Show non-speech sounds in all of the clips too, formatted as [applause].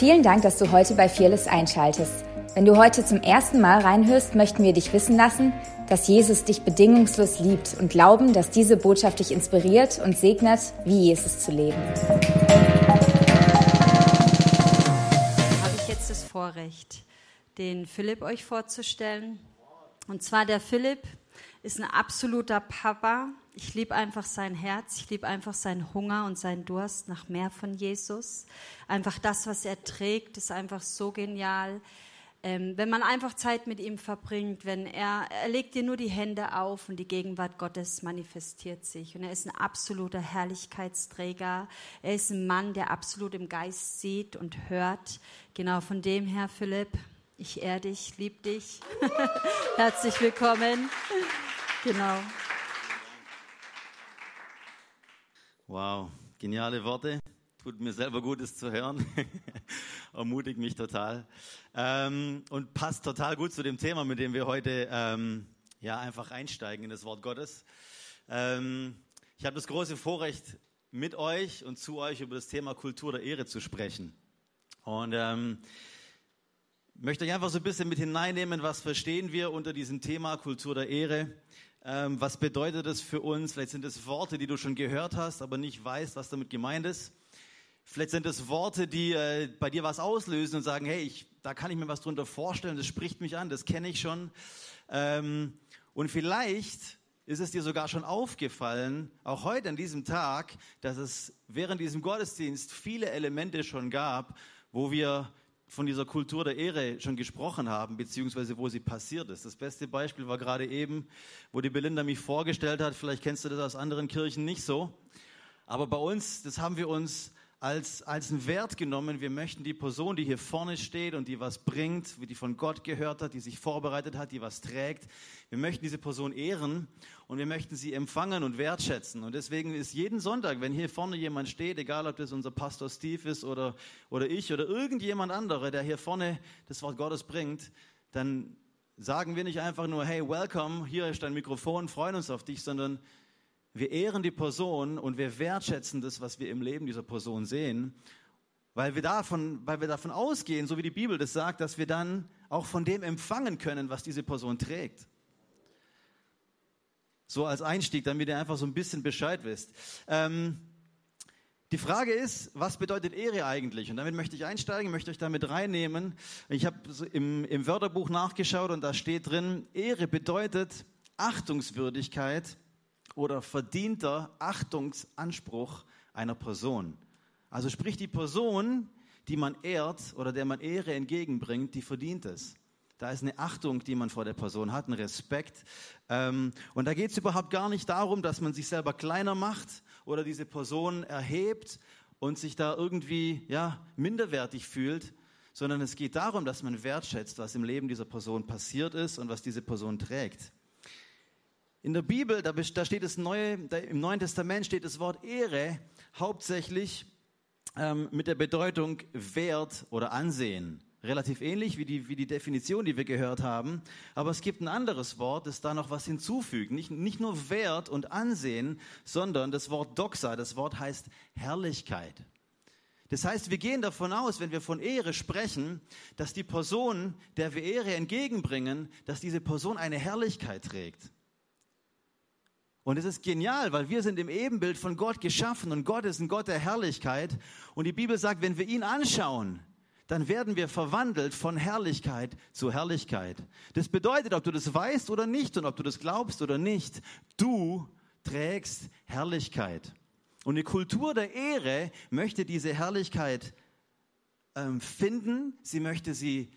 Vielen Dank, dass du heute bei Fearless einschaltest. Wenn du heute zum ersten Mal reinhörst, möchten wir dich wissen lassen, dass Jesus dich bedingungslos liebt und glauben, dass diese Botschaft dich inspiriert und segnet, wie Jesus zu leben. Habe ich jetzt das Vorrecht, den Philipp euch vorzustellen. Und zwar der Philipp ist ein absoluter Papa. Ich liebe einfach sein Herz, ich liebe einfach seinen Hunger und seinen Durst nach mehr von Jesus. Einfach das, was er trägt, ist einfach so genial. Ähm, wenn man einfach Zeit mit ihm verbringt, wenn er, er legt dir nur die Hände auf und die Gegenwart Gottes manifestiert sich. Und er ist ein absoluter Herrlichkeitsträger. Er ist ein Mann, der absolut im Geist sieht und hört. Genau von dem her, Philipp, ich ehre dich, lieb dich. [laughs] Herzlich willkommen. Genau. Wow, geniale Worte. Tut mir selber gut, es zu hören. [laughs] Ermutigt mich total. Ähm, und passt total gut zu dem Thema, mit dem wir heute ähm, ja, einfach einsteigen in das Wort Gottes. Ähm, ich habe das große Vorrecht, mit euch und zu euch über das Thema Kultur der Ehre zu sprechen. Und ähm, möchte euch einfach so ein bisschen mit hineinnehmen, was verstehen wir unter diesem Thema Kultur der Ehre. Ähm, was bedeutet das für uns? Vielleicht sind es Worte, die du schon gehört hast, aber nicht weißt, was damit gemeint ist. Vielleicht sind es Worte, die äh, bei dir was auslösen und sagen, hey, ich, da kann ich mir was drunter vorstellen, das spricht mich an, das kenne ich schon. Ähm, und vielleicht ist es dir sogar schon aufgefallen, auch heute an diesem Tag, dass es während diesem Gottesdienst viele Elemente schon gab, wo wir von dieser Kultur der Ehre schon gesprochen haben, beziehungsweise wo sie passiert ist. Das beste Beispiel war gerade eben, wo die Belinda mich vorgestellt hat. Vielleicht kennst du das aus anderen Kirchen nicht so. Aber bei uns, das haben wir uns als, als einen Wert genommen. Wir möchten die Person, die hier vorne steht und die was bringt, die von Gott gehört hat, die sich vorbereitet hat, die was trägt. Wir möchten diese Person ehren und wir möchten sie empfangen und wertschätzen. Und deswegen ist jeden Sonntag, wenn hier vorne jemand steht, egal ob das unser Pastor Steve ist oder, oder ich oder irgendjemand andere, der hier vorne das Wort Gottes bringt, dann sagen wir nicht einfach nur, hey, welcome, hier ist dein Mikrofon, freuen uns auf dich, sondern wir ehren die Person und wir wertschätzen das, was wir im Leben dieser Person sehen, weil wir davon, weil wir davon ausgehen, so wie die Bibel das sagt, dass wir dann auch von dem empfangen können, was diese Person trägt. So als Einstieg, damit ihr einfach so ein bisschen Bescheid wisst. Ähm, die Frage ist, was bedeutet Ehre eigentlich? Und damit möchte ich einsteigen, möchte euch damit reinnehmen. Ich habe im, im Wörterbuch nachgeschaut und da steht drin, Ehre bedeutet Achtungswürdigkeit, oder verdienter Achtungsanspruch einer Person. Also sprich die Person, die man ehrt oder der man Ehre entgegenbringt, die verdient es. Da ist eine Achtung, die man vor der Person hat, ein Respekt. Ähm, und da geht es überhaupt gar nicht darum, dass man sich selber kleiner macht oder diese Person erhebt und sich da irgendwie ja, minderwertig fühlt, sondern es geht darum, dass man wertschätzt, was im Leben dieser Person passiert ist und was diese Person trägt. In der Bibel, da, steht das Neue, im Neuen Testament steht das Wort Ehre hauptsächlich ähm, mit der Bedeutung Wert oder Ansehen. Relativ ähnlich wie die, wie die Definition, die wir gehört haben. Aber es gibt ein anderes Wort, das da noch was hinzufügt. Nicht, nicht nur Wert und Ansehen, sondern das Wort Doxa. Das Wort heißt Herrlichkeit. Das heißt, wir gehen davon aus, wenn wir von Ehre sprechen, dass die Person, der wir Ehre entgegenbringen, dass diese Person eine Herrlichkeit trägt. Und es ist genial, weil wir sind im Ebenbild von Gott geschaffen und Gott ist ein Gott der Herrlichkeit. Und die Bibel sagt, wenn wir ihn anschauen, dann werden wir verwandelt von Herrlichkeit zu Herrlichkeit. Das bedeutet, ob du das weißt oder nicht und ob du das glaubst oder nicht, du trägst Herrlichkeit. Und eine Kultur der Ehre möchte diese Herrlichkeit ähm, finden, sie möchte sie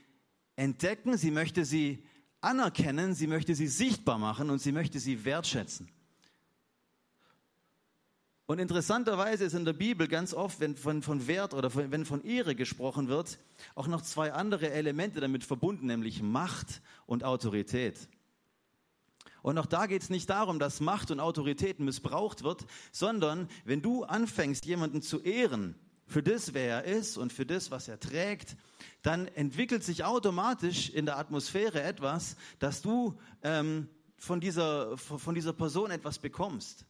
entdecken, sie möchte sie anerkennen, sie möchte sie sichtbar machen und sie möchte sie wertschätzen. Und interessanterweise ist in der Bibel ganz oft, wenn von, von Wert oder von, wenn von Ehre gesprochen wird, auch noch zwei andere Elemente damit verbunden, nämlich Macht und Autorität. Und auch da geht es nicht darum, dass Macht und Autorität missbraucht wird, sondern wenn du anfängst, jemanden zu ehren, für das, wer er ist und für das, was er trägt, dann entwickelt sich automatisch in der Atmosphäre etwas, dass du ähm, von, dieser, von dieser Person etwas bekommst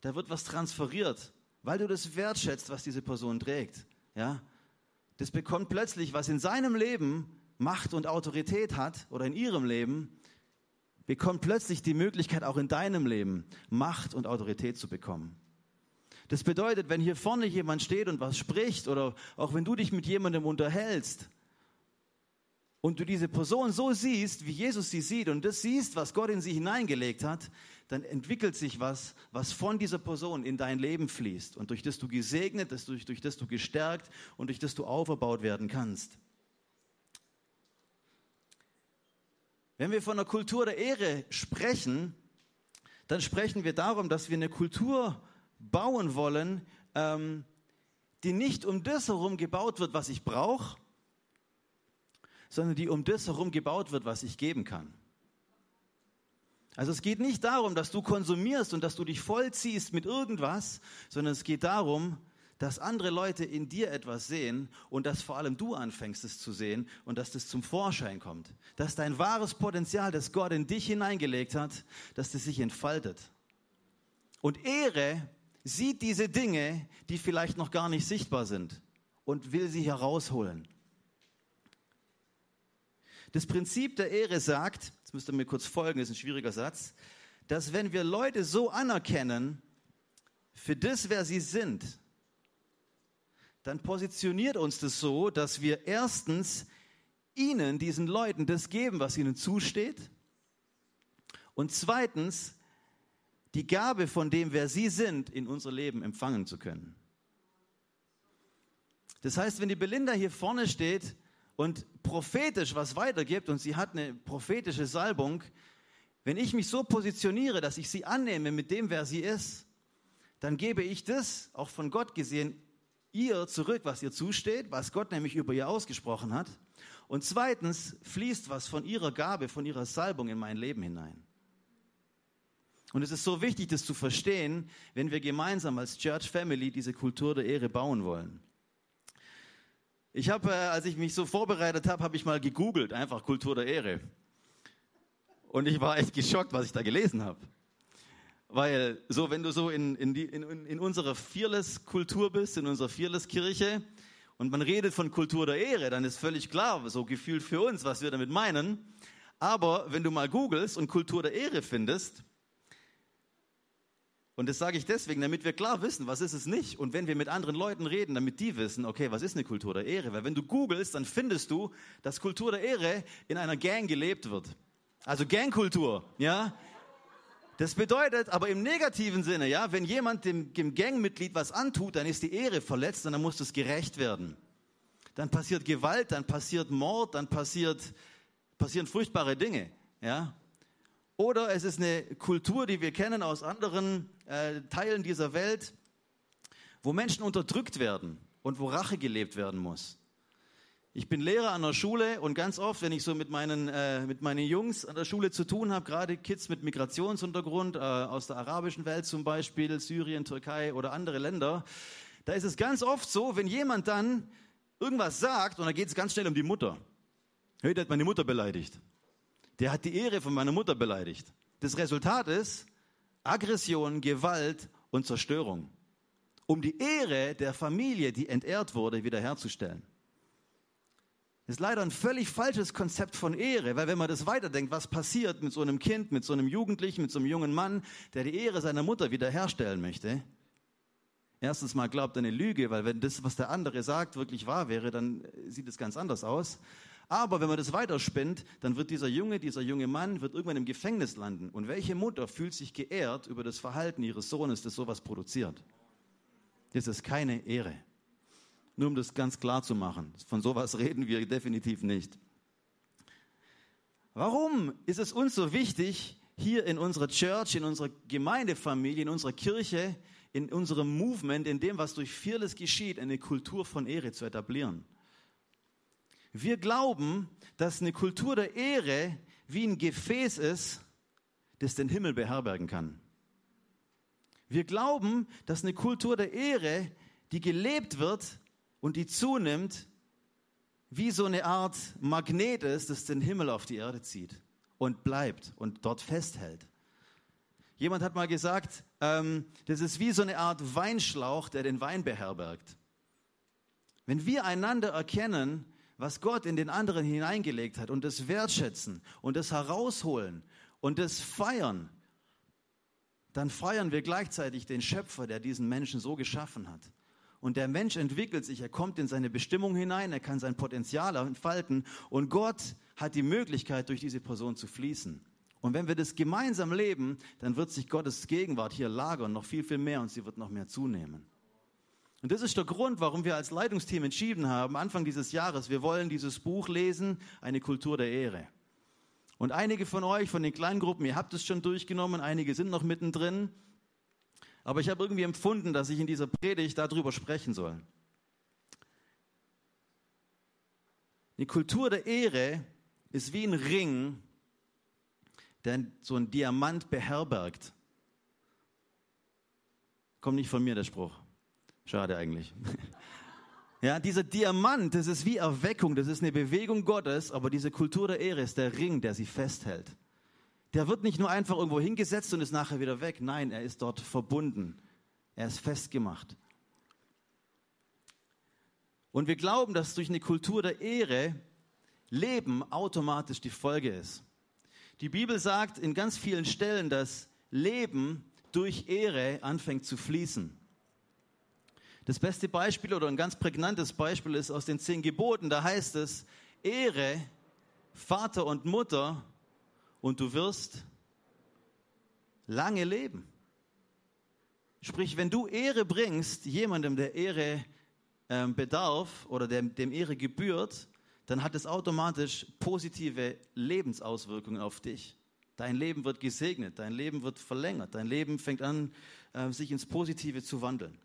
da wird was transferiert, weil du das wertschätzt, was diese Person trägt. Ja? das bekommt plötzlich, was in seinem Leben Macht und Autorität hat oder in ihrem Leben, bekommt plötzlich die Möglichkeit, auch in deinem Leben Macht und Autorität zu bekommen. Das bedeutet, wenn hier vorne jemand steht und was spricht oder auch wenn du dich mit jemandem unterhältst und du diese Person so siehst, wie Jesus sie sieht und das siehst, was Gott in sie hineingelegt hat, dann entwickelt sich was, was von dieser Person in dein Leben fließt und durch das du gesegnet, durch, durch das du gestärkt und durch das du aufgebaut werden kannst. Wenn wir von einer Kultur der Ehre sprechen, dann sprechen wir darum, dass wir eine Kultur bauen wollen, ähm, die nicht um das herum gebaut wird, was ich brauche, sondern die um das herum gebaut wird, was ich geben kann. Also es geht nicht darum, dass du konsumierst und dass du dich vollziehst mit irgendwas, sondern es geht darum, dass andere Leute in dir etwas sehen und dass vor allem du anfängst es zu sehen und dass das zum Vorschein kommt. Dass dein wahres Potenzial, das Gott in dich hineingelegt hat, dass das sich entfaltet. Und Ehre sieht diese Dinge, die vielleicht noch gar nicht sichtbar sind und will sie herausholen. Das Prinzip der Ehre sagt, jetzt müsst ihr mir kurz folgen, das ist ein schwieriger Satz, dass wenn wir Leute so anerkennen, für das, wer sie sind, dann positioniert uns das so, dass wir erstens ihnen, diesen Leuten, das geben, was ihnen zusteht. Und zweitens die Gabe von dem, wer sie sind, in unser Leben empfangen zu können. Das heißt, wenn die Belinda hier vorne steht und prophetisch was weitergibt und sie hat eine prophetische Salbung, wenn ich mich so positioniere, dass ich sie annehme mit dem, wer sie ist, dann gebe ich das, auch von Gott gesehen, ihr zurück, was ihr zusteht, was Gott nämlich über ihr ausgesprochen hat. Und zweitens fließt was von ihrer Gabe, von ihrer Salbung in mein Leben hinein. Und es ist so wichtig, das zu verstehen, wenn wir gemeinsam als Church Family diese Kultur der Ehre bauen wollen. Ich habe, äh, als ich mich so vorbereitet habe, habe ich mal gegoogelt, einfach Kultur der Ehre. Und ich war echt geschockt, was ich da gelesen habe. Weil so, wenn du so in, in, die, in, in unserer Fearless-Kultur bist, in unserer Fearless-Kirche, und man redet von Kultur der Ehre, dann ist völlig klar, so gefühlt für uns, was wir damit meinen. Aber wenn du mal googelst und Kultur der Ehre findest, und das sage ich deswegen, damit wir klar wissen, was ist es nicht. Und wenn wir mit anderen Leuten reden, damit die wissen, okay, was ist eine Kultur der Ehre? Weil wenn du googelst, dann findest du, dass Kultur der Ehre in einer Gang gelebt wird. Also Gangkultur, ja? Das bedeutet aber im negativen Sinne, ja, wenn jemand dem, dem Gangmitglied was antut, dann ist die Ehre verletzt und dann muss das gerecht werden. Dann passiert Gewalt, dann passiert Mord, dann passiert, passieren furchtbare Dinge, ja. Oder es ist eine Kultur, die wir kennen aus anderen äh, Teilen dieser Welt, wo Menschen unterdrückt werden und wo Rache gelebt werden muss. Ich bin Lehrer an der Schule und ganz oft, wenn ich so mit meinen, äh, mit meinen Jungs an der Schule zu tun habe, gerade Kids mit Migrationshintergrund äh, aus der arabischen Welt zum Beispiel, Syrien, Türkei oder andere Länder, da ist es ganz oft so, wenn jemand dann irgendwas sagt und da geht es ganz schnell um die Mutter. Hey, der hat meine Mutter beleidigt. Der hat die Ehre von meiner Mutter beleidigt. Das Resultat ist Aggression, Gewalt und Zerstörung. Um die Ehre der Familie, die entehrt wurde, wiederherzustellen. Das ist leider ein völlig falsches Konzept von Ehre, weil wenn man das weiterdenkt, was passiert mit so einem Kind, mit so einem Jugendlichen, mit so einem jungen Mann, der die Ehre seiner Mutter wiederherstellen möchte, erstens mal glaubt er eine Lüge, weil wenn das, was der andere sagt, wirklich wahr wäre, dann sieht es ganz anders aus. Aber wenn man das weiterspinnt, dann wird dieser Junge, dieser junge Mann, wird irgendwann im Gefängnis landen. Und welche Mutter fühlt sich geehrt über das Verhalten ihres Sohnes, das sowas produziert? Das ist keine Ehre. Nur um das ganz klar zu machen. Von sowas [laughs] reden wir definitiv nicht. Warum ist es uns so wichtig, hier in unserer Church, in unserer Gemeindefamilie, in unserer Kirche, in unserem Movement, in dem, was durch Fearless geschieht, eine Kultur von Ehre zu etablieren? Wir glauben, dass eine Kultur der Ehre wie ein Gefäß ist, das den Himmel beherbergen kann. Wir glauben, dass eine Kultur der Ehre, die gelebt wird, und die zunimmt, wie so eine Art Magnet ist, das den Himmel auf die Erde zieht und bleibt und dort festhält. Jemand hat mal gesagt, ähm, das ist wie so eine Art Weinschlauch, der den Wein beherbergt. Wenn wir einander erkennen, was Gott in den anderen hineingelegt hat und das wertschätzen und das herausholen und das feiern, dann feiern wir gleichzeitig den Schöpfer, der diesen Menschen so geschaffen hat. Und der Mensch entwickelt sich, er kommt in seine Bestimmung hinein, er kann sein Potenzial entfalten und Gott hat die Möglichkeit, durch diese Person zu fließen. Und wenn wir das gemeinsam leben, dann wird sich Gottes Gegenwart hier lagern, noch viel, viel mehr und sie wird noch mehr zunehmen. Und das ist der Grund, warum wir als Leitungsteam entschieden haben, Anfang dieses Jahres, wir wollen dieses Buch lesen, eine Kultur der Ehre. Und einige von euch, von den Kleingruppen, ihr habt es schon durchgenommen, einige sind noch mittendrin. Aber ich habe irgendwie empfunden, dass ich in dieser Predigt darüber sprechen soll. Die Kultur der Ehre ist wie ein Ring, der so ein Diamant beherbergt. Kommt nicht von mir der Spruch. Schade eigentlich. [laughs] Ja, dieser Diamant, das ist wie Erweckung, das ist eine Bewegung Gottes, aber diese Kultur der Ehre ist der Ring, der sie festhält. Der wird nicht nur einfach irgendwo hingesetzt und ist nachher wieder weg. Nein, er ist dort verbunden. Er ist festgemacht. Und wir glauben, dass durch eine Kultur der Ehre Leben automatisch die Folge ist. Die Bibel sagt in ganz vielen Stellen, dass Leben durch Ehre anfängt zu fließen. Das beste Beispiel oder ein ganz prägnantes Beispiel ist aus den zehn Geboten. Da heißt es, Ehre Vater und Mutter und du wirst lange leben. Sprich, wenn du Ehre bringst, jemandem, der Ehre ähm, bedarf oder dem, dem Ehre gebührt, dann hat es automatisch positive Lebensauswirkungen auf dich. Dein Leben wird gesegnet, dein Leben wird verlängert, dein Leben fängt an, äh, sich ins Positive zu wandeln.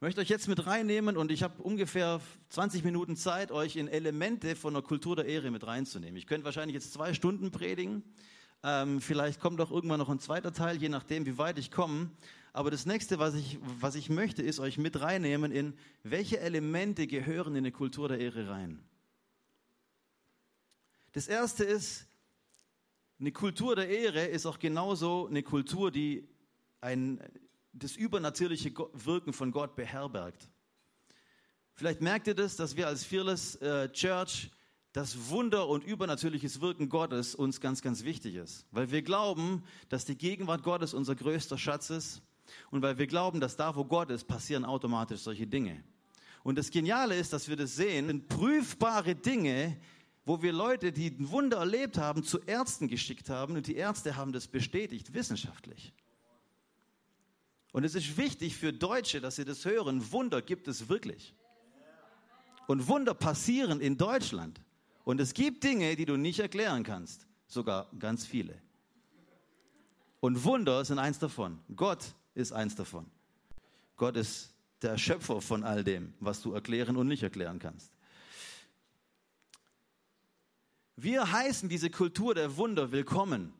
Möchte euch jetzt mit reinnehmen und ich habe ungefähr 20 Minuten Zeit, euch in Elemente von der Kultur der Ehre mit reinzunehmen. Ich könnte wahrscheinlich jetzt zwei Stunden predigen. Ähm, vielleicht kommt auch irgendwann noch ein zweiter Teil, je nachdem, wie weit ich komme. Aber das nächste, was ich, was ich möchte, ist euch mit reinnehmen in, welche Elemente gehören in eine Kultur der Ehre rein. Das erste ist, eine Kultur der Ehre ist auch genauso eine Kultur, die ein, das übernatürliche Wirken von Gott beherbergt. Vielleicht merkt ihr das, dass wir als Fearless äh, Church das Wunder und übernatürliches Wirken Gottes uns ganz, ganz wichtig ist. Weil wir glauben, dass die Gegenwart Gottes unser größter Schatz ist. Und weil wir glauben, dass da, wo Gott ist, passieren automatisch solche Dinge. Und das Geniale ist, dass wir das sehen, sind prüfbare Dinge, wo wir Leute, die ein Wunder erlebt haben, zu Ärzten geschickt haben. Und die Ärzte haben das bestätigt, wissenschaftlich. Und es ist wichtig für Deutsche, dass sie das hören. Wunder gibt es wirklich. Und Wunder passieren in Deutschland. Und es gibt Dinge, die du nicht erklären kannst. Sogar ganz viele. Und Wunder sind eins davon. Gott ist eins davon. Gott ist der Schöpfer von all dem, was du erklären und nicht erklären kannst. Wir heißen diese Kultur der Wunder willkommen.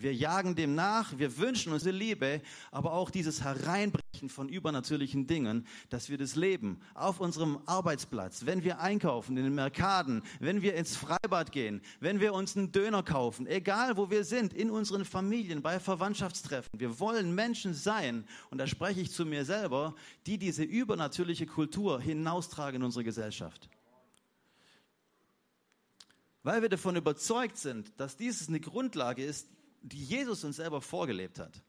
Wir jagen dem nach, wir wünschen uns Liebe, aber auch dieses Hereinbrechen von übernatürlichen Dingen, dass wir das leben. Auf unserem Arbeitsplatz, wenn wir einkaufen, in den Merkaden, wenn wir ins Freibad gehen, wenn wir uns einen Döner kaufen, egal wo wir sind, in unseren Familien, bei Verwandtschaftstreffen. Wir wollen Menschen sein, und da spreche ich zu mir selber, die diese übernatürliche Kultur hinaustragen in unsere Gesellschaft. Weil wir davon überzeugt sind, dass dieses eine Grundlage ist, die Jesus uns selber vorgelebt hat.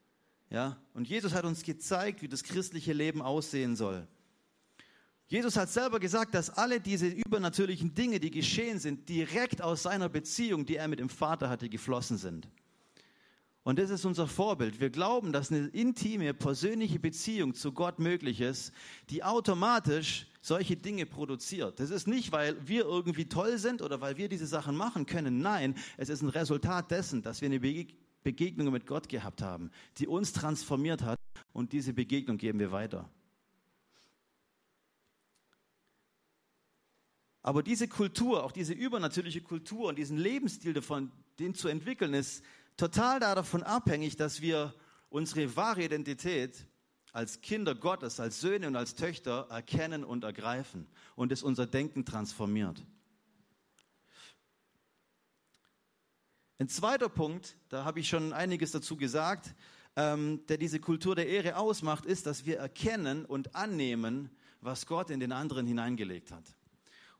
Ja? Und Jesus hat uns gezeigt, wie das christliche Leben aussehen soll. Jesus hat selber gesagt, dass alle diese übernatürlichen Dinge, die geschehen sind, direkt aus seiner Beziehung, die er mit dem Vater hatte, geflossen sind. Und das ist unser Vorbild. Wir glauben, dass eine intime, persönliche Beziehung zu Gott möglich ist, die automatisch solche Dinge produziert. Das ist nicht, weil wir irgendwie toll sind oder weil wir diese Sachen machen können. Nein, es ist ein Resultat dessen, dass wir eine Begegnung mit Gott gehabt haben, die uns transformiert hat und diese Begegnung geben wir weiter. Aber diese Kultur, auch diese übernatürliche Kultur und diesen Lebensstil davon, den zu entwickeln, ist total davon abhängig, dass wir unsere wahre Identität als Kinder Gottes, als Söhne und als Töchter erkennen und ergreifen und es unser Denken transformiert. Ein zweiter Punkt, da habe ich schon einiges dazu gesagt, ähm, der diese Kultur der Ehre ausmacht, ist, dass wir erkennen und annehmen, was Gott in den anderen hineingelegt hat.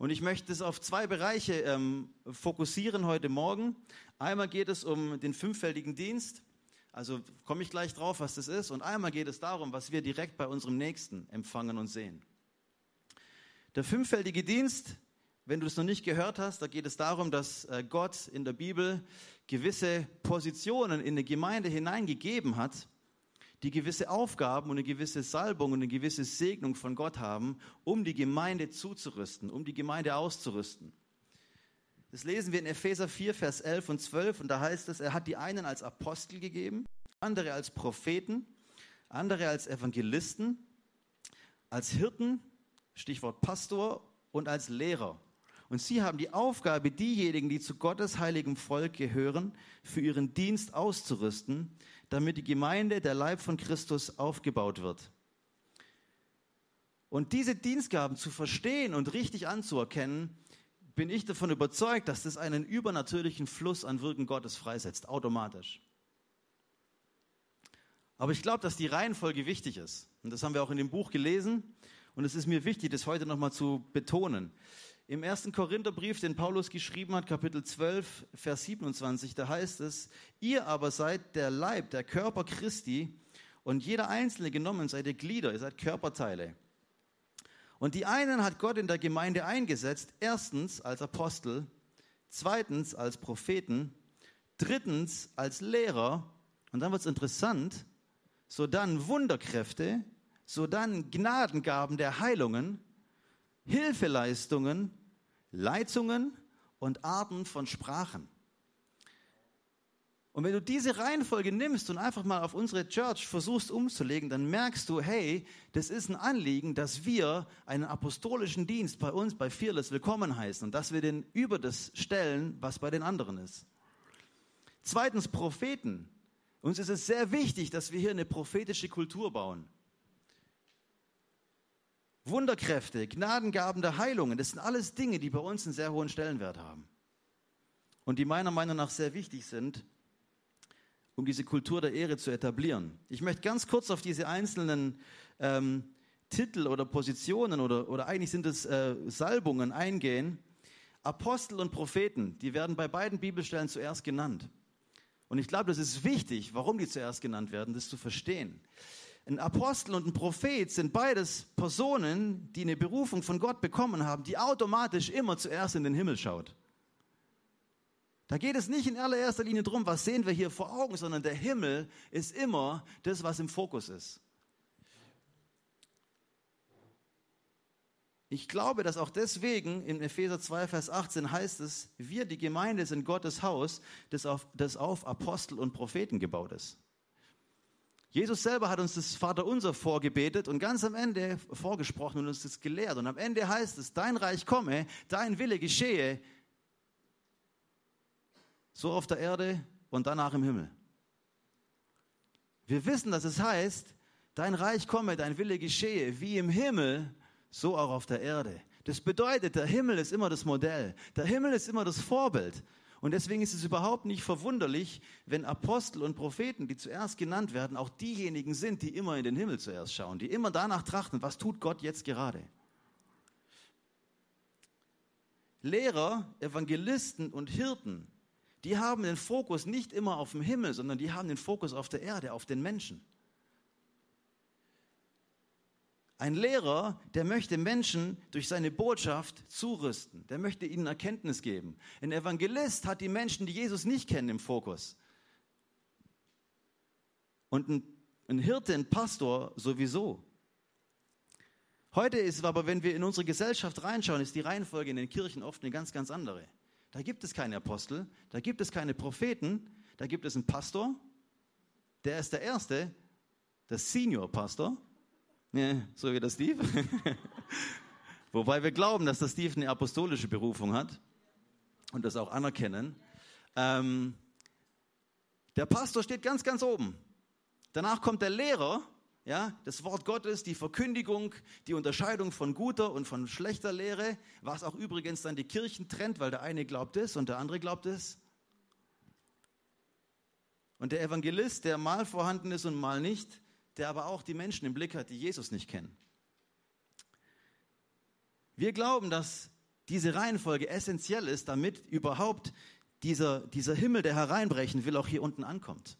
Und ich möchte es auf zwei Bereiche ähm, fokussieren heute Morgen. Einmal geht es um den fünffältigen Dienst, also komme ich gleich drauf, was das ist. Und einmal geht es darum, was wir direkt bei unserem Nächsten empfangen und sehen. Der fünffältige Dienst, wenn du es noch nicht gehört hast, da geht es darum, dass äh, Gott in der Bibel gewisse Positionen in eine Gemeinde hineingegeben hat, die gewisse Aufgaben und eine gewisse Salbung und eine gewisse Segnung von Gott haben, um die Gemeinde zuzurüsten, um die Gemeinde auszurüsten. Das lesen wir in Epheser 4, Vers 11 und 12 und da heißt es, er hat die einen als Apostel gegeben, andere als Propheten, andere als Evangelisten, als Hirten, Stichwort Pastor und als Lehrer. Und sie haben die Aufgabe, diejenigen, die zu Gottes heiligem Volk gehören, für ihren Dienst auszurüsten, damit die Gemeinde, der Leib von Christus, aufgebaut wird. Und diese Dienstgaben zu verstehen und richtig anzuerkennen, bin ich davon überzeugt, dass das einen übernatürlichen Fluss an Wirken Gottes freisetzt, automatisch. Aber ich glaube, dass die Reihenfolge wichtig ist. Und das haben wir auch in dem Buch gelesen. Und es ist mir wichtig, das heute nochmal zu betonen. Im ersten Korintherbrief, den Paulus geschrieben hat, Kapitel 12, Vers 27, da heißt es, ihr aber seid der Leib, der Körper Christi und jeder Einzelne genommen seid ihr Glieder, ihr seid Körperteile. Und die einen hat Gott in der Gemeinde eingesetzt, erstens als Apostel, zweitens als Propheten, drittens als Lehrer, und dann wird es interessant, so dann Wunderkräfte, so dann Gnadengaben der Heilungen, Hilfeleistungen, Leitungen und Arten von Sprachen. Und wenn du diese Reihenfolge nimmst und einfach mal auf unsere Church versuchst umzulegen, dann merkst du, hey, das ist ein Anliegen, dass wir einen apostolischen Dienst bei uns, bei Fearless, willkommen heißen und dass wir den über das stellen, was bei den anderen ist. Zweitens Propheten. Uns ist es sehr wichtig, dass wir hier eine prophetische Kultur bauen. Wunderkräfte, Gnadengaben der Heilungen, das sind alles Dinge, die bei uns einen sehr hohen Stellenwert haben. Und die meiner Meinung nach sehr wichtig sind, um diese Kultur der Ehre zu etablieren. Ich möchte ganz kurz auf diese einzelnen ähm, Titel oder Positionen oder, oder eigentlich sind es äh, Salbungen eingehen. Apostel und Propheten, die werden bei beiden Bibelstellen zuerst genannt. Und ich glaube, das ist wichtig, warum die zuerst genannt werden, das zu verstehen. Ein Apostel und ein Prophet sind beides Personen, die eine Berufung von Gott bekommen haben, die automatisch immer zuerst in den Himmel schaut. Da geht es nicht in allererster Linie darum, was sehen wir hier vor Augen, sondern der Himmel ist immer das, was im Fokus ist. Ich glaube, dass auch deswegen in Epheser 2, Vers 18 heißt es, wir, die Gemeinde, sind Gottes Haus, das auf, das auf Apostel und Propheten gebaut ist. Jesus selber hat uns das Vaterunser vorgebetet und ganz am Ende vorgesprochen und uns das gelehrt. Und am Ende heißt es, dein Reich komme, dein Wille geschehe, so auf der Erde und danach im Himmel. Wir wissen, dass es heißt, dein Reich komme, dein Wille geschehe, wie im Himmel, so auch auf der Erde. Das bedeutet, der Himmel ist immer das Modell. Der Himmel ist immer das Vorbild. Und deswegen ist es überhaupt nicht verwunderlich, wenn Apostel und Propheten, die zuerst genannt werden, auch diejenigen sind, die immer in den Himmel zuerst schauen, die immer danach trachten, was tut Gott jetzt gerade. Lehrer, Evangelisten und Hirten, die haben den Fokus nicht immer auf dem Himmel, sondern die haben den Fokus auf der Erde, auf den Menschen. Ein Lehrer, der möchte Menschen durch seine Botschaft zurüsten. Der möchte ihnen Erkenntnis geben. Ein Evangelist hat die Menschen, die Jesus nicht kennen, im Fokus. Und ein, ein Hirte, ein Pastor sowieso. Heute ist aber, wenn wir in unsere Gesellschaft reinschauen, ist die Reihenfolge in den Kirchen oft eine ganz, ganz andere. Da gibt es keine Apostel, da gibt es keine Propheten, da gibt es einen Pastor, der ist der Erste, der Senior-Pastor, ja, so wie der Steve. [laughs] Wobei wir glauben, dass der Steve eine apostolische Berufung hat und das auch anerkennen. Ähm, der Pastor steht ganz, ganz oben. Danach kommt der Lehrer, ja, das Wort Gottes, die Verkündigung, die Unterscheidung von guter und von schlechter Lehre, was auch übrigens dann die Kirchen trennt, weil der eine glaubt es und der andere glaubt es. Und der Evangelist, der mal vorhanden ist und mal nicht, der aber auch die Menschen im Blick hat, die Jesus nicht kennen. Wir glauben, dass diese Reihenfolge essentiell ist, damit überhaupt dieser, dieser Himmel, der hereinbrechen will, auch hier unten ankommt.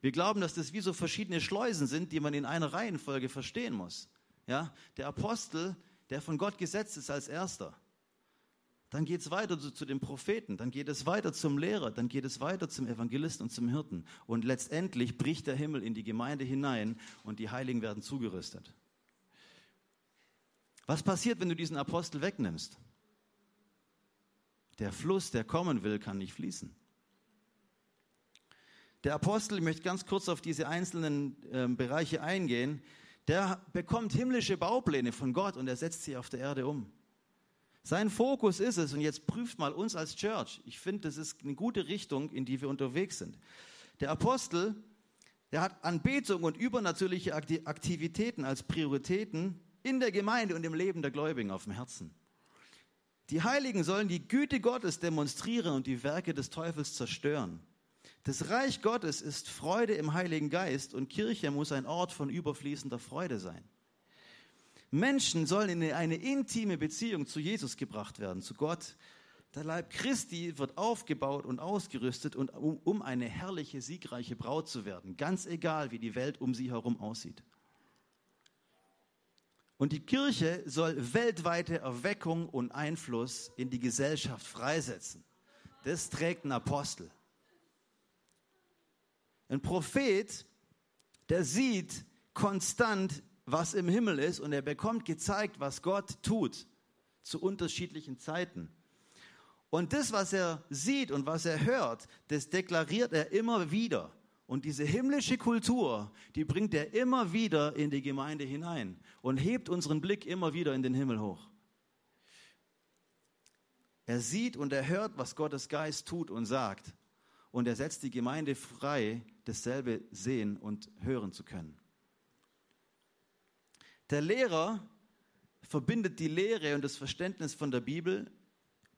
Wir glauben, dass das wie so verschiedene Schleusen sind, die man in einer Reihenfolge verstehen muss. Ja, der Apostel, der von Gott gesetzt ist als erster. Dann geht es weiter zu, zu den Propheten, dann geht es weiter zum Lehrer, dann geht es weiter zum Evangelisten und zum Hirten. Und letztendlich bricht der Himmel in die Gemeinde hinein und die Heiligen werden zugerüstet. Was passiert, wenn du diesen Apostel wegnimmst? Der Fluss, der kommen will, kann nicht fließen. Der Apostel, ich möchte ganz kurz auf diese einzelnen äh, Bereiche eingehen, der bekommt himmlische Baupläne von Gott und er setzt sie auf der Erde um. Sein Fokus ist es, und jetzt prüft mal uns als Church, ich finde, das ist eine gute Richtung, in die wir unterwegs sind. Der Apostel, der hat Anbetung und übernatürliche Aktivitäten als Prioritäten in der Gemeinde und im Leben der Gläubigen auf dem Herzen. Die Heiligen sollen die Güte Gottes demonstrieren und die Werke des Teufels zerstören. Das Reich Gottes ist Freude im Heiligen Geist und Kirche muss ein Ort von überfließender Freude sein. Menschen sollen in eine intime Beziehung zu Jesus gebracht werden, zu Gott. Der Leib Christi wird aufgebaut und ausgerüstet, um, um eine herrliche, siegreiche Braut zu werden, ganz egal, wie die Welt um sie herum aussieht. Und die Kirche soll weltweite Erweckung und Einfluss in die Gesellschaft freisetzen. Das trägt ein Apostel. Ein Prophet, der sieht konstant was im Himmel ist und er bekommt gezeigt, was Gott tut zu unterschiedlichen Zeiten. Und das, was er sieht und was er hört, das deklariert er immer wieder. Und diese himmlische Kultur, die bringt er immer wieder in die Gemeinde hinein und hebt unseren Blick immer wieder in den Himmel hoch. Er sieht und er hört, was Gottes Geist tut und sagt. Und er setzt die Gemeinde frei, dasselbe sehen und hören zu können. Der Lehrer verbindet die Lehre und das Verständnis von der Bibel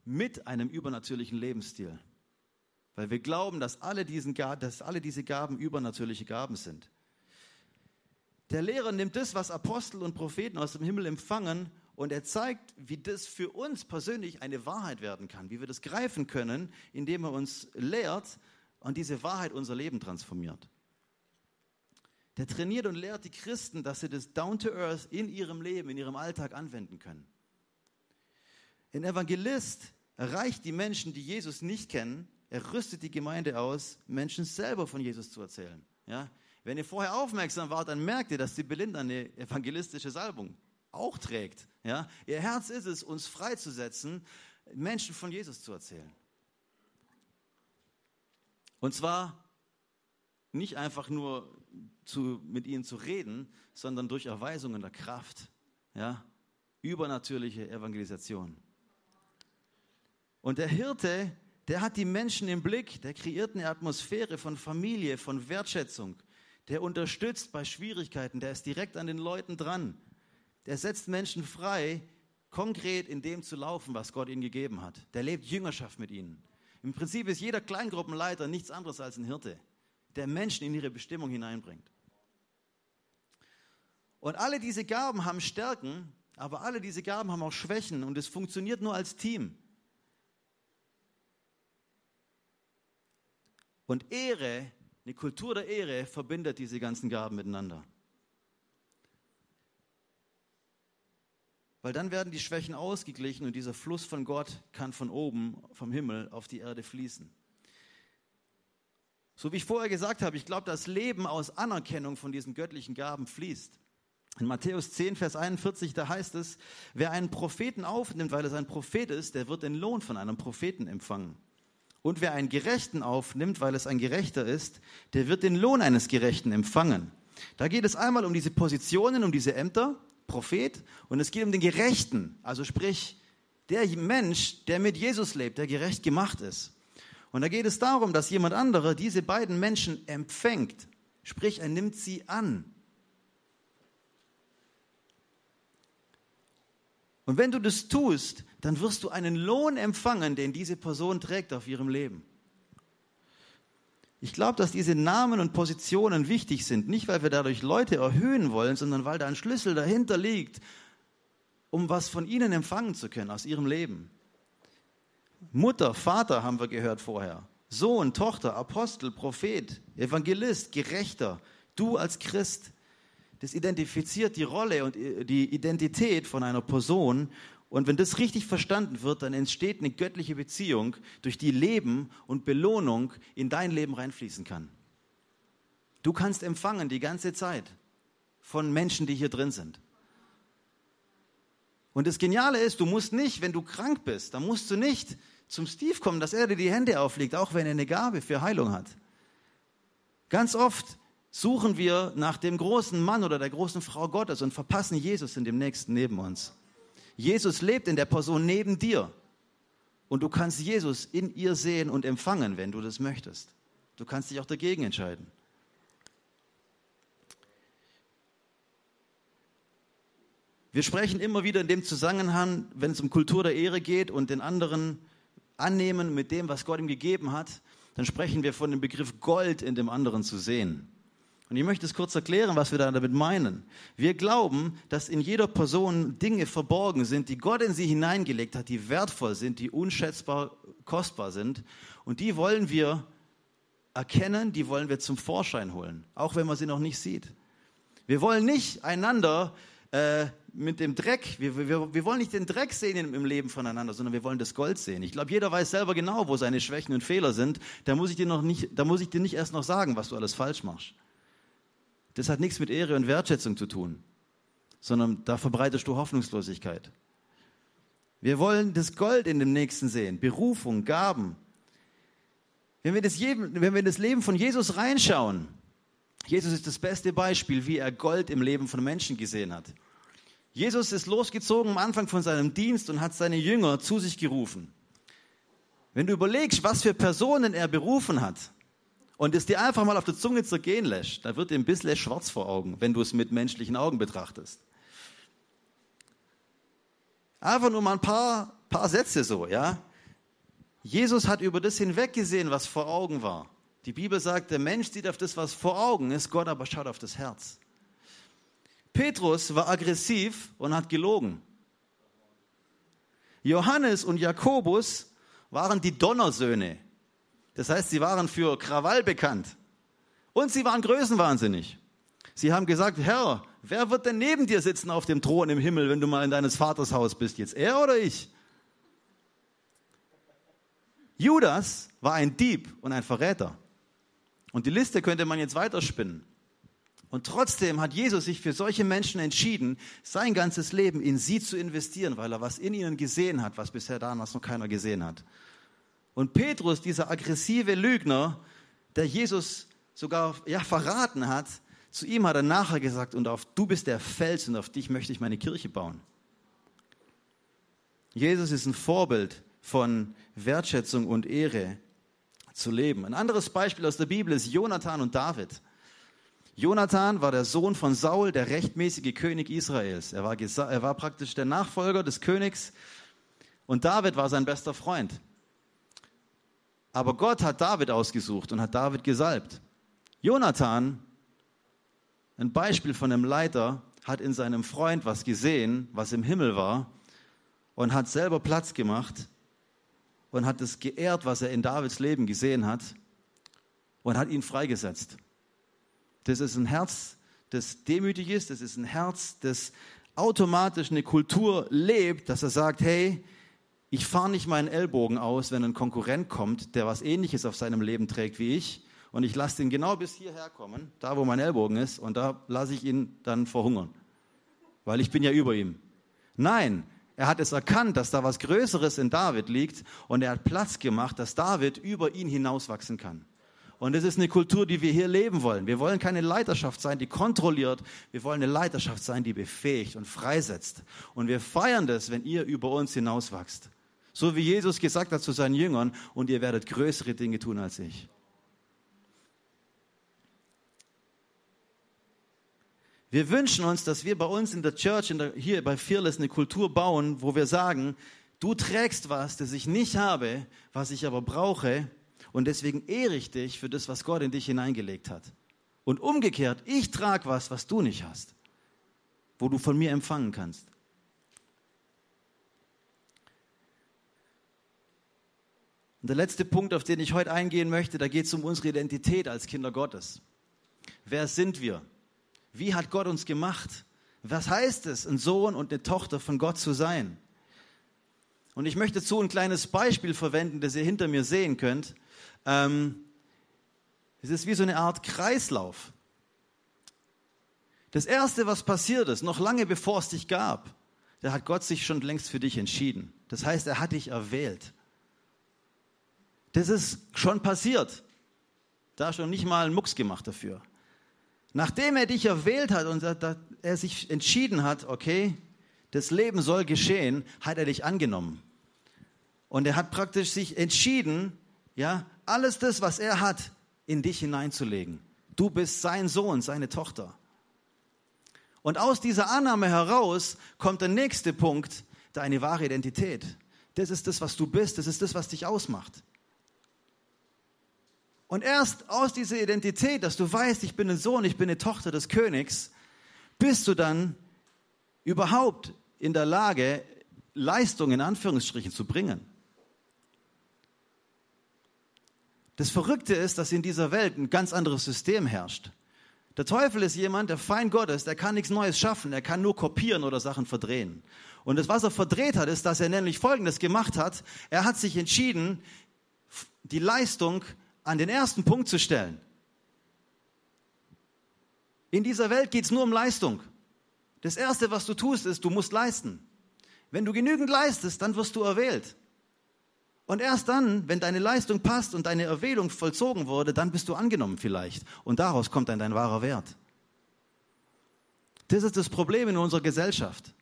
mit einem übernatürlichen Lebensstil. Weil wir glauben, dass alle, diesen, dass alle diese Gaben übernatürliche Gaben sind. Der Lehrer nimmt das, was Apostel und Propheten aus dem Himmel empfangen, und er zeigt, wie das für uns persönlich eine Wahrheit werden kann, wie wir das greifen können, indem er uns lehrt und diese Wahrheit unser Leben transformiert. Der trainiert und lehrt die Christen, dass sie das Down to Earth in ihrem Leben, in ihrem Alltag anwenden können. Ein Evangelist erreicht die Menschen, die Jesus nicht kennen. Er rüstet die Gemeinde aus, Menschen selber von Jesus zu erzählen. Ja? Wenn ihr vorher aufmerksam wart, dann merkt ihr, dass die Belinda eine evangelistische Salbung auch trägt. Ja? Ihr Herz ist es, uns freizusetzen, Menschen von Jesus zu erzählen. Und zwar nicht einfach nur zu, mit ihnen zu reden, sondern durch Erweisungen der Kraft. Ja? Übernatürliche Evangelisation. Und der Hirte, der hat die Menschen im Blick, der kreiert eine Atmosphäre von Familie, von Wertschätzung. Der unterstützt bei Schwierigkeiten, der ist direkt an den Leuten dran. Der setzt Menschen frei, konkret in dem zu laufen, was Gott ihnen gegeben hat. Der lebt Jüngerschaft mit ihnen. Im Prinzip ist jeder Kleingruppenleiter nichts anderes als ein Hirte, der Menschen in ihre Bestimmung hineinbringt. Und alle diese Gaben haben Stärken, aber alle diese Gaben haben auch Schwächen und es funktioniert nur als Team. Und Ehre, eine Kultur der Ehre verbindet diese ganzen Gaben miteinander. Weil dann werden die Schwächen ausgeglichen und dieser Fluss von Gott kann von oben, vom Himmel auf die Erde fließen. So wie ich vorher gesagt habe, ich glaube, dass Leben aus Anerkennung von diesen göttlichen Gaben fließt. In Matthäus 10, Vers 41, da heißt es, wer einen Propheten aufnimmt, weil es ein Prophet ist, der wird den Lohn von einem Propheten empfangen. Und wer einen Gerechten aufnimmt, weil es ein Gerechter ist, der wird den Lohn eines Gerechten empfangen. Da geht es einmal um diese Positionen, um diese Ämter, Prophet, und es geht um den Gerechten, also sprich der Mensch, der mit Jesus lebt, der gerecht gemacht ist. Und da geht es darum, dass jemand anderer diese beiden Menschen empfängt, sprich er nimmt sie an. Und wenn du das tust, dann wirst du einen Lohn empfangen, den diese Person trägt auf ihrem Leben. Ich glaube, dass diese Namen und Positionen wichtig sind, nicht weil wir dadurch Leute erhöhen wollen, sondern weil da ein Schlüssel dahinter liegt um was von ihnen empfangen zu können aus ihrem Leben. Mutter, Vater haben wir gehört vorher. Sohn, Tochter, Apostel, Prophet, Evangelist, Gerechter. Du als Christ. Das identifiziert die Rolle und die Identität von einer Person. Und wenn das richtig verstanden wird, dann entsteht eine göttliche Beziehung, durch die Leben und Belohnung in dein Leben reinfließen kann. Du kannst empfangen die ganze Zeit von Menschen, die hier drin sind. Und das Geniale ist, du musst nicht, wenn du krank bist, dann musst du nicht zum Steve kommen, dass er dir die Hände auflegt, auch wenn er eine Gabe für Heilung hat. Ganz oft suchen wir nach dem großen Mann oder der großen Frau Gottes und verpassen Jesus in dem Nächsten neben uns. Jesus lebt in der Person neben dir. Und du kannst Jesus in ihr sehen und empfangen, wenn du das möchtest. Du kannst dich auch dagegen entscheiden. Wir sprechen immer wieder in dem Zusammenhang, wenn es um Kultur der Ehre geht und den anderen annehmen mit dem, was Gott ihm gegeben hat, dann sprechen wir von dem Begriff Gold in dem anderen zu sehen. Und ich möchte es kurz erklären, was wir da damit meinen. Wir glauben, dass in jeder Person Dinge verborgen sind, die Gott in sie hineingelegt hat, die wertvoll sind, die unschätzbar kostbar sind. Und die wollen wir erkennen, die wollen wir zum Vorschein holen, auch wenn man sie noch nicht sieht. Wir wollen nicht einander äh, mit dem Dreck, wir, wir, wir wollen nicht den Dreck sehen im, Leben voneinander, sondern wir wollen das Gold sehen. Ich glaube, jeder weiß selber genau, wo seine Schwächen und Fehler sind. Da muss ich dir noch nicht, da muss ich dir nicht erst noch sagen, was du alles falsch machst. Das hat nichts mit Ehre und Wertschätzung zu tun, sondern da verbreitest du Hoffnungslosigkeit. Wir wollen das Gold in dem Nächsten sehen, Berufung, Gaben. Wenn wir das, wenn wir in das Leben von Jesus reinschauen, Jesus ist das beste Beispiel, wie er Gold im Leben von Menschen gesehen hat. Jesus ist losgezogen am Anfang von seinem Dienst und hat seine Jünger zu sich gerufen. Wenn du überlegst, was für Personen er berufen hat und es dir einfach mal auf der Zunge zergehen lässt, dann wird dir ein bisschen schwarz vor Augen, wenn du es mit menschlichen Augen betrachtest. Einfach nur mal ein paar, paar Sätze so, ja. Jesus hat über das hinweggesehen, was vor Augen war. Die Bibel sagt, der Mensch sieht auf das, was vor Augen ist, Gott aber schaut auf das Herz. Petrus war aggressiv und hat gelogen. Johannes und Jakobus waren die Donnersöhne. Das heißt, sie waren für Krawall bekannt. Und sie waren größenwahnsinnig. Sie haben gesagt, Herr, wer wird denn neben dir sitzen auf dem Thron im Himmel, wenn du mal in deines Vaters Haus bist? Jetzt er oder ich? Judas war ein Dieb und ein Verräter. Und die Liste könnte man jetzt weiterspinnen. Und trotzdem hat Jesus sich für solche Menschen entschieden, sein ganzes Leben in sie zu investieren, weil er was in ihnen gesehen hat, was bisher damals noch keiner gesehen hat. Und Petrus, dieser aggressive Lügner, der Jesus sogar ja, verraten hat, zu ihm hat er nachher gesagt, und auf du bist der Fels und auf dich möchte ich meine Kirche bauen. Jesus ist ein Vorbild von Wertschätzung und Ehre zu leben. Ein anderes Beispiel aus der Bibel ist Jonathan und David. Jonathan war der Sohn von Saul, der rechtmäßige König Israels. Er war, er war praktisch der Nachfolger des Königs und David war sein bester Freund. Aber Gott hat David ausgesucht und hat David gesalbt. Jonathan, ein Beispiel von einem Leiter, hat in seinem Freund was gesehen, was im Himmel war und hat selber Platz gemacht und hat es geehrt, was er in Davids Leben gesehen hat und hat ihn freigesetzt. Das ist ein Herz, das demütig ist. Das ist ein Herz, das automatisch eine Kultur lebt, dass er sagt, hey, ich fahre nicht meinen Ellbogen aus, wenn ein Konkurrent kommt, der was Ähnliches auf seinem Leben trägt wie ich. Und ich lasse den genau bis hierher kommen, da wo mein Ellbogen ist, und da lasse ich ihn dann verhungern. Weil ich bin ja über ihm. Nein, er hat es erkannt, dass da was Größeres in David liegt und er hat Platz gemacht, dass David über ihn hinauswachsen kann. Und das ist eine Kultur, die wir hier leben wollen. Wir wollen keine Leiterschaft sein, die kontrolliert. Wir wollen eine Leiterschaft sein, die befähigt und freisetzt. Und wir feiern das, wenn ihr über uns hinauswachst. So wie Jesus gesagt hat zu seinen Jüngern, und ihr werdet größere Dinge tun als ich. Wir wünschen uns, dass wir bei uns in der Church, in der, hier bei Fearless, eine Kultur bauen, wo wir sagen, du trägst was, das ich nicht habe, was ich aber brauche, und deswegen ehre ich dich für das, was Gott in dich hineingelegt hat. Und umgekehrt, ich trage was, was du nicht hast, wo du von mir empfangen kannst. Und der letzte Punkt, auf den ich heute eingehen möchte, da geht es um unsere Identität als Kinder Gottes. Wer sind wir? Wie hat Gott uns gemacht? Was heißt es, ein Sohn und eine Tochter von Gott zu sein? Und ich möchte dazu ein kleines Beispiel verwenden, das ihr hinter mir sehen könnt. Ähm, es ist wie so eine Art Kreislauf. Das Erste, was passiert ist, noch lange bevor es dich gab, da hat Gott sich schon längst für dich entschieden. Das heißt, er hat dich erwählt. Das ist schon passiert. Da du nicht mal einen Mucks gemacht dafür. Nachdem er dich erwählt hat und er sich entschieden hat, okay, das Leben soll geschehen, hat er dich angenommen. Und er hat praktisch sich entschieden, ja, alles das, was er hat, in dich hineinzulegen. Du bist sein Sohn, seine Tochter. Und aus dieser Annahme heraus kommt der nächste Punkt, deine wahre Identität. Das ist das, was du bist, das ist das, was dich ausmacht. Und erst aus dieser Identität, dass du weißt, ich bin ein Sohn, ich bin eine Tochter des Königs, bist du dann überhaupt in der Lage, Leistung in Anführungsstrichen zu bringen. Das Verrückte ist, dass in dieser Welt ein ganz anderes System herrscht. Der Teufel ist jemand, der Feind Gottes, der kann nichts Neues schaffen, er kann nur kopieren oder Sachen verdrehen. Und das, was er verdreht hat, ist, dass er nämlich Folgendes gemacht hat. Er hat sich entschieden, die Leistung an den ersten Punkt zu stellen. In dieser Welt geht es nur um Leistung. Das Erste, was du tust, ist, du musst leisten. Wenn du genügend leistest, dann wirst du erwählt. Und erst dann, wenn deine Leistung passt und deine Erwählung vollzogen wurde, dann bist du angenommen vielleicht. Und daraus kommt dann dein wahrer Wert. Das ist das Problem in unserer Gesellschaft.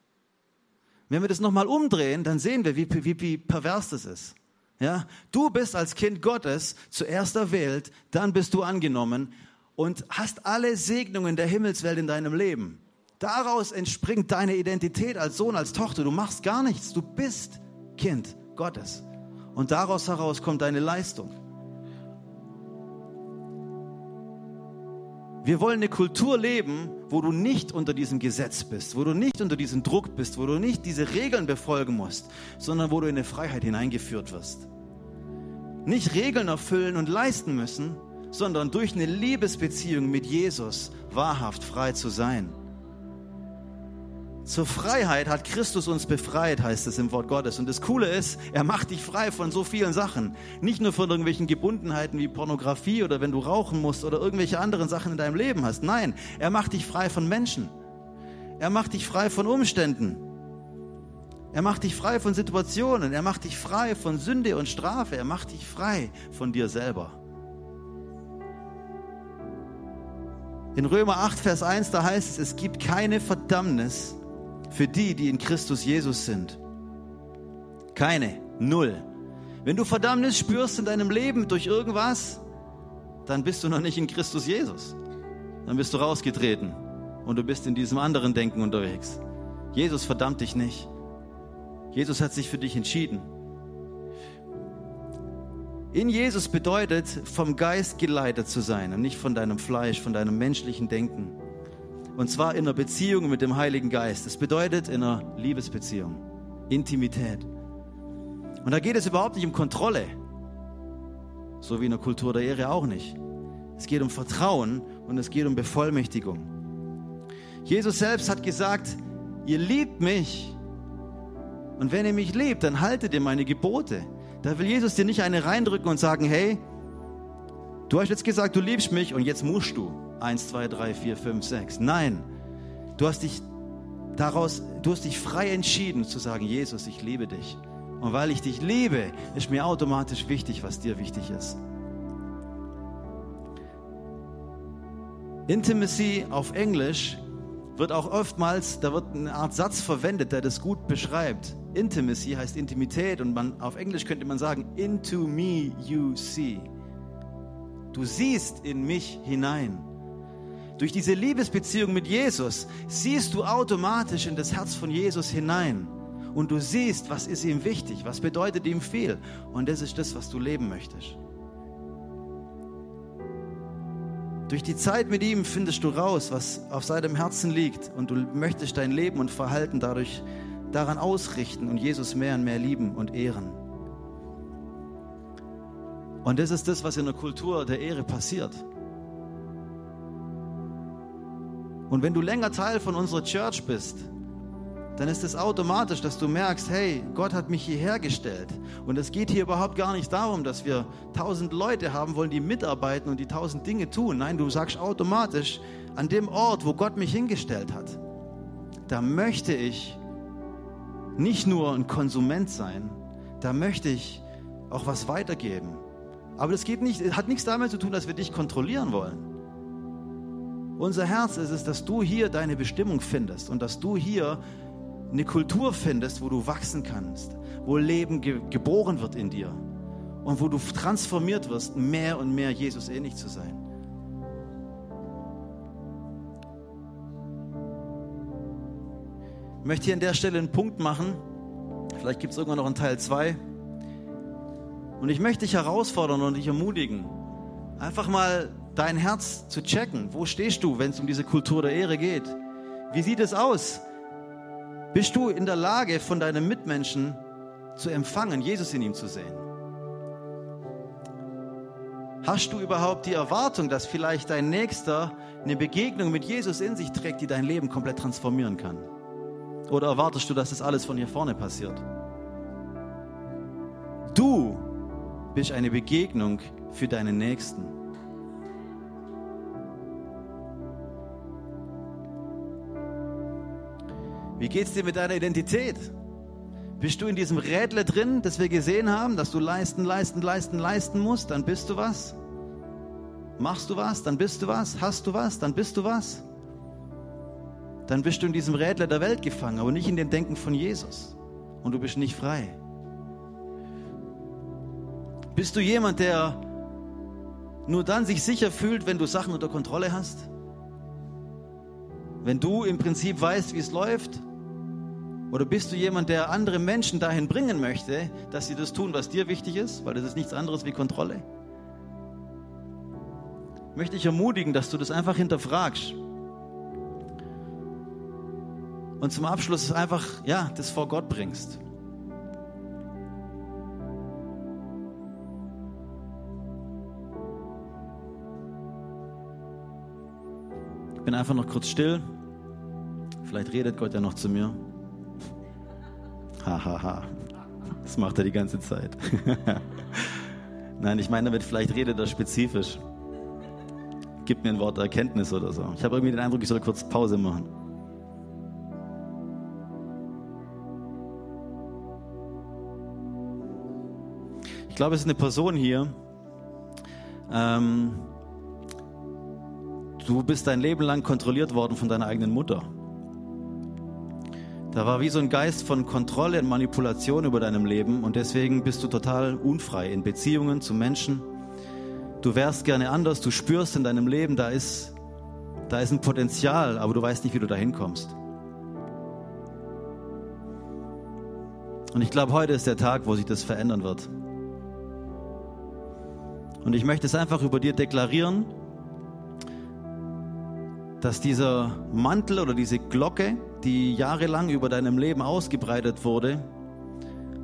Wenn wir das nochmal umdrehen, dann sehen wir, wie, wie, wie pervers das ist. Ja? Du bist als Kind Gottes zuerst erwählt, dann bist du angenommen und hast alle Segnungen der Himmelswelt in deinem Leben. Daraus entspringt deine Identität als Sohn, als Tochter. Du machst gar nichts. Du bist Kind Gottes. Und daraus heraus kommt deine Leistung. Wir wollen eine Kultur leben, wo du nicht unter diesem Gesetz bist, wo du nicht unter diesem Druck bist, wo du nicht diese Regeln befolgen musst, sondern wo du in eine Freiheit hineingeführt wirst. Nicht Regeln erfüllen und leisten müssen, sondern durch eine Liebesbeziehung mit Jesus wahrhaft frei zu sein. Zur Freiheit hat Christus uns befreit, heißt es im Wort Gottes. Und das Coole ist, er macht dich frei von so vielen Sachen. Nicht nur von irgendwelchen Gebundenheiten wie Pornografie oder wenn du rauchen musst oder irgendwelche anderen Sachen in deinem Leben hast. Nein, er macht dich frei von Menschen. Er macht dich frei von Umständen. Er macht dich frei von Situationen. Er macht dich frei von Sünde und Strafe. Er macht dich frei von dir selber. In Römer 8, Vers 1, da heißt es, es gibt keine Verdammnis für die, die in Christus Jesus sind. Keine. Null. Wenn du Verdammnis spürst in deinem Leben durch irgendwas, dann bist du noch nicht in Christus Jesus. Dann bist du rausgetreten und du bist in diesem anderen Denken unterwegs. Jesus verdammt dich nicht. Jesus hat sich für dich entschieden. In Jesus bedeutet, vom Geist geleitet zu sein und nicht von deinem Fleisch, von deinem menschlichen Denken. Und zwar in einer Beziehung mit dem Heiligen Geist. Das bedeutet in einer Liebesbeziehung, Intimität. Und da geht es überhaupt nicht um Kontrolle, so wie in der Kultur der Ehre auch nicht. Es geht um Vertrauen und es geht um Bevollmächtigung. Jesus selbst hat gesagt, ihr liebt mich. Und wenn ihr mich liebt, dann haltet ihr meine Gebote. Da will Jesus dir nicht eine reindrücken und sagen, hey, du hast jetzt gesagt, du liebst mich und jetzt musst du. 1, 2, 3, 4, 5, 6. Nein, du hast dich daraus, du hast dich frei entschieden zu sagen, Jesus, ich liebe dich. Und weil ich dich liebe, ist mir automatisch wichtig, was dir wichtig ist. Intimacy auf Englisch wird auch oftmals, da wird eine Art Satz verwendet, der das gut beschreibt. Intimacy heißt Intimität und man, auf Englisch könnte man sagen, into me you see. Du siehst in mich hinein. Durch diese Liebesbeziehung mit Jesus siehst du automatisch in das Herz von Jesus hinein. Und du siehst, was ist ihm wichtig, was bedeutet ihm viel. Und das ist das, was du leben möchtest. Durch die Zeit mit ihm findest du raus, was auf seinem Herzen liegt. Und du möchtest dein Leben und Verhalten dadurch daran ausrichten und Jesus mehr und mehr lieben und ehren. Und das ist das, was in der Kultur der Ehre passiert. Und wenn du länger Teil von unserer Church bist, dann ist es automatisch, dass du merkst, hey, Gott hat mich hierher gestellt. Und es geht hier überhaupt gar nicht darum, dass wir tausend Leute haben wollen, die mitarbeiten und die tausend Dinge tun. Nein, du sagst automatisch, an dem Ort, wo Gott mich hingestellt hat, da möchte ich nicht nur ein Konsument sein, da möchte ich auch was weitergeben. Aber das geht nicht, hat nichts damit zu tun, dass wir dich kontrollieren wollen. Unser Herz ist es, dass du hier deine Bestimmung findest und dass du hier eine Kultur findest, wo du wachsen kannst, wo Leben ge geboren wird in dir und wo du transformiert wirst, mehr und mehr Jesus ähnlich zu sein. Ich möchte hier an der Stelle einen Punkt machen. Vielleicht gibt es irgendwann noch einen Teil 2. Und ich möchte dich herausfordern und dich ermutigen, einfach mal dein Herz zu checken. Wo stehst du, wenn es um diese Kultur der Ehre geht? Wie sieht es aus? Bist du in der Lage, von deinem Mitmenschen zu empfangen, Jesus in ihm zu sehen? Hast du überhaupt die Erwartung, dass vielleicht dein Nächster eine Begegnung mit Jesus in sich trägt, die dein Leben komplett transformieren kann? Oder erwartest du, dass das alles von hier vorne passiert? Du bist eine Begegnung für deinen Nächsten. Wie geht es dir mit deiner Identität? Bist du in diesem Rädle drin, das wir gesehen haben, dass du leisten, leisten, leisten, leisten musst? Dann bist du was. Machst du was? Dann bist du was. Hast du was? Dann bist du was dann bist du in diesem Rädler der Welt gefangen, aber nicht in dem Denken von Jesus. Und du bist nicht frei. Bist du jemand, der nur dann sich sicher fühlt, wenn du Sachen unter Kontrolle hast? Wenn du im Prinzip weißt, wie es läuft? Oder bist du jemand, der andere Menschen dahin bringen möchte, dass sie das tun, was dir wichtig ist? Weil das ist nichts anderes wie Kontrolle. Ich möchte dich ermutigen, dass du das einfach hinterfragst. Und zum Abschluss einfach, ja, das vor Gott bringst. Ich bin einfach noch kurz still. Vielleicht redet Gott ja noch zu mir. Hahaha. Ha, ha. Das macht er die ganze Zeit. [laughs] Nein, ich meine damit, vielleicht redet er spezifisch. Gib mir ein Wort Erkenntnis oder so. Ich habe irgendwie den Eindruck, ich soll kurz Pause machen. Ich glaube, es ist eine Person hier. Ähm, du bist dein Leben lang kontrolliert worden von deiner eigenen Mutter. Da war wie so ein Geist von Kontrolle und Manipulation über deinem Leben und deswegen bist du total unfrei in Beziehungen zu Menschen. Du wärst gerne anders, du spürst in deinem Leben, da ist, da ist ein Potenzial, aber du weißt nicht, wie du da hinkommst. Und ich glaube, heute ist der Tag, wo sich das verändern wird. Und ich möchte es einfach über dir deklarieren, dass dieser Mantel oder diese Glocke, die jahrelang über deinem Leben ausgebreitet wurde,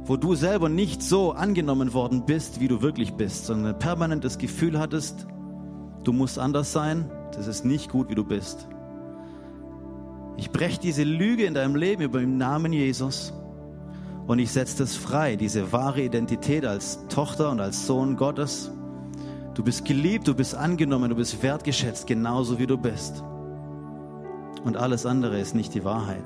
wo du selber nicht so angenommen worden bist, wie du wirklich bist, sondern ein permanentes Gefühl hattest, du musst anders sein, das ist nicht gut, wie du bist. Ich breche diese Lüge in deinem Leben über den Namen Jesus und ich setze das frei, diese wahre Identität als Tochter und als Sohn Gottes Du bist geliebt, du bist angenommen, du bist wertgeschätzt, genauso wie du bist. Und alles andere ist nicht die Wahrheit.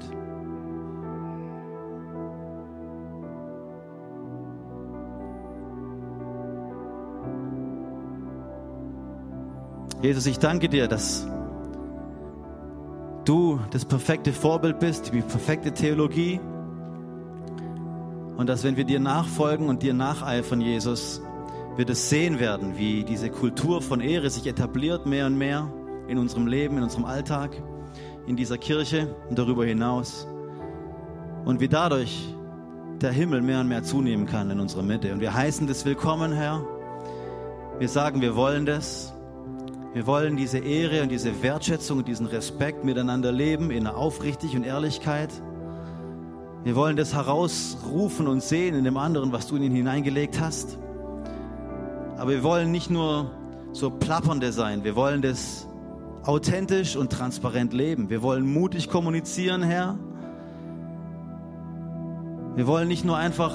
Jesus, ich danke dir, dass du das perfekte Vorbild bist, die perfekte Theologie. Und dass wenn wir dir nachfolgen und dir nacheifern, Jesus, wir das sehen werden, wie diese Kultur von Ehre sich etabliert mehr und mehr in unserem Leben, in unserem Alltag, in dieser Kirche und darüber hinaus. Und wie dadurch der Himmel mehr und mehr zunehmen kann in unserer Mitte. Und wir heißen das willkommen, Herr. Wir sagen, wir wollen das. Wir wollen diese Ehre und diese Wertschätzung und diesen Respekt miteinander leben in Aufrichtigkeit und Ehrlichkeit. Wir wollen das herausrufen und sehen in dem anderen, was du in ihn hineingelegt hast. Aber wir wollen nicht nur so plappernde sein. Wir wollen das authentisch und transparent leben. Wir wollen mutig kommunizieren, Herr. Wir wollen nicht nur einfach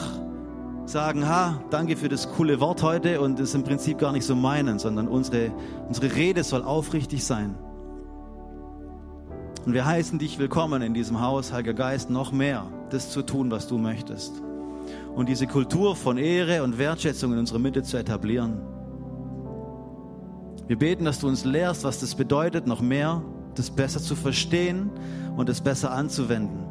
sagen, ha, danke für das coole Wort heute und es im Prinzip gar nicht so meinen, sondern unsere, unsere Rede soll aufrichtig sein. Und wir heißen dich willkommen in diesem Haus, Heiliger Geist, noch mehr das zu tun, was du möchtest. Und diese Kultur von Ehre und Wertschätzung in unserer Mitte zu etablieren. Wir beten, dass du uns lehrst, was das bedeutet, noch mehr, das besser zu verstehen und es besser anzuwenden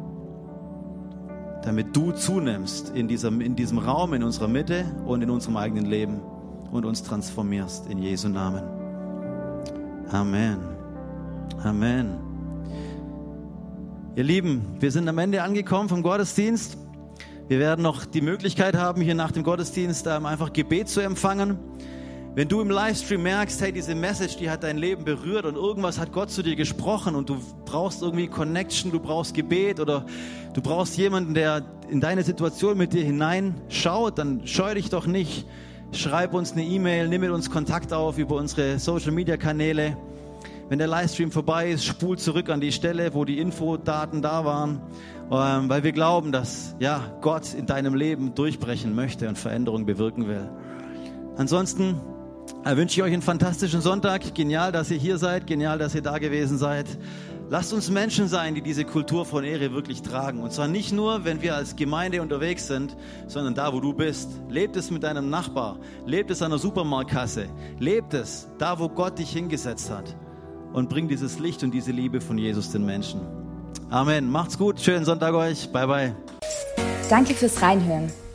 damit du zunimmst in diesem, in diesem Raum, in unserer Mitte und in unserem eigenen Leben und uns transformierst in Jesu Namen. Amen. Amen. Ihr Lieben, wir sind am Ende angekommen vom Gottesdienst. Wir werden noch die Möglichkeit haben, hier nach dem Gottesdienst ähm, einfach Gebet zu empfangen. Wenn du im Livestream merkst, hey, diese Message, die hat dein Leben berührt und irgendwas hat Gott zu dir gesprochen und du brauchst irgendwie Connection, du brauchst Gebet oder du brauchst jemanden, der in deine Situation mit dir hineinschaut, dann scheu dich doch nicht. Schreib uns eine E-Mail, nimm mit uns Kontakt auf über unsere Social Media Kanäle. Wenn der Livestream vorbei ist, spul zurück an die Stelle, wo die Infodaten da waren, ähm, weil wir glauben, dass ja, Gott in deinem Leben durchbrechen möchte und Veränderung bewirken will. Ansonsten ich wünsche ich euch einen fantastischen Sonntag. Genial, dass ihr hier seid. Genial, dass ihr da gewesen seid. Lasst uns Menschen sein, die diese Kultur von Ehre wirklich tragen. Und zwar nicht nur, wenn wir als Gemeinde unterwegs sind, sondern da, wo du bist. Lebt es mit deinem Nachbar. Lebt es an der Supermarktkasse. Lebt es da, wo Gott dich hingesetzt hat. Und bring dieses Licht und diese Liebe von Jesus den Menschen. Amen. Macht's gut. Schönen Sonntag euch. Bye, bye. Danke fürs Reinhören.